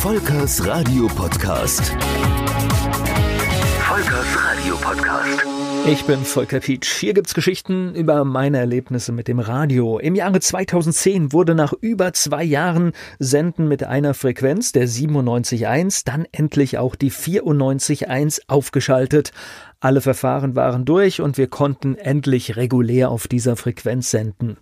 Volkers Radio Podcast. Podcast. Ich bin Volker Pietsch. Hier gibt's Geschichten über meine Erlebnisse mit dem Radio. Im Jahre 2010 wurde nach über zwei Jahren Senden mit einer Frequenz der 97.1 dann endlich auch die 94.1 aufgeschaltet. Alle Verfahren waren durch und wir konnten endlich regulär auf dieser Frequenz senden.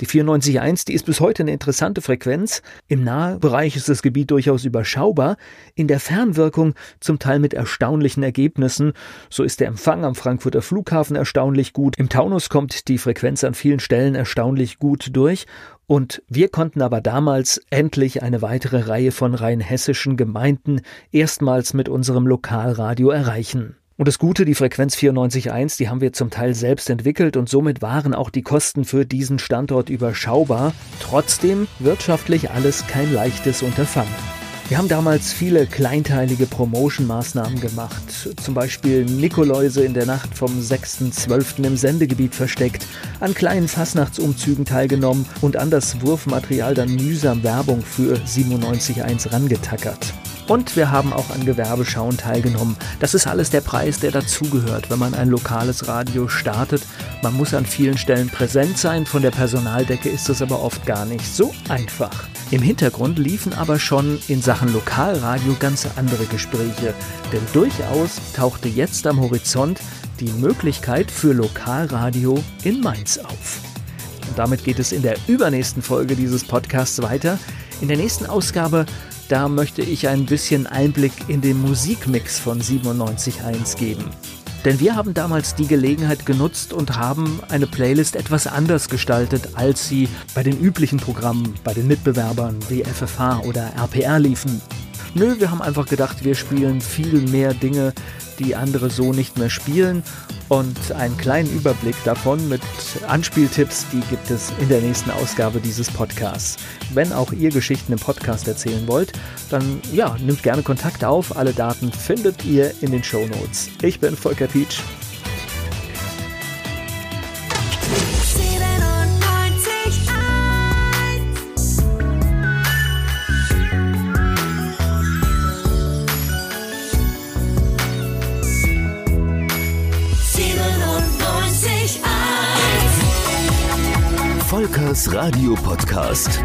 Die 94.1, die ist bis heute eine interessante Frequenz. Im Nahbereich ist das Gebiet durchaus überschaubar, in der Fernwirkung zum Teil mit erstaunlichen Ergebnissen. So ist der Empfang am Frankfurter Flughafen erstaunlich gut. Im Taunus kommt die Frequenz an vielen Stellen erstaunlich gut durch. Und wir konnten aber damals endlich eine weitere Reihe von rein hessischen Gemeinden erstmals mit unserem Lokalradio erreichen. Und das Gute, die Frequenz 94.1, die haben wir zum Teil selbst entwickelt und somit waren auch die Kosten für diesen Standort überschaubar. Trotzdem wirtschaftlich alles kein leichtes Unterfangen. Wir haben damals viele kleinteilige Promotion-Maßnahmen gemacht. Zum Beispiel Nikoläuse in der Nacht vom 6.12. im Sendegebiet versteckt, an kleinen Fastnachtsumzügen teilgenommen und an das Wurfmaterial dann mühsam Werbung für 97.1 rangetackert. Und wir haben auch an Gewerbeschauen teilgenommen. Das ist alles der Preis, der dazugehört, wenn man ein lokales Radio startet. Man muss an vielen Stellen präsent sein, von der Personaldecke ist es aber oft gar nicht so einfach. Im Hintergrund liefen aber schon in Sachen Lokalradio ganz andere Gespräche, denn durchaus tauchte jetzt am Horizont die Möglichkeit für Lokalradio in Mainz auf. Und damit geht es in der übernächsten Folge dieses Podcasts weiter. In der nächsten Ausgabe da möchte ich ein bisschen Einblick in den Musikmix von 97.1 geben. Denn wir haben damals die Gelegenheit genutzt und haben eine Playlist etwas anders gestaltet, als sie bei den üblichen Programmen, bei den Mitbewerbern wie FFH oder RPR liefen. Nö, wir haben einfach gedacht, wir spielen viel mehr Dinge, die andere so nicht mehr spielen. Und einen kleinen Überblick davon mit Anspieltipps, die gibt es in der nächsten Ausgabe dieses Podcasts. Wenn auch ihr Geschichten im Podcast erzählen wollt, dann ja, nimmt gerne Kontakt auf. Alle Daten findet ihr in den Show Notes. Ich bin Volker Pietsch. Volkers Radio Podcast.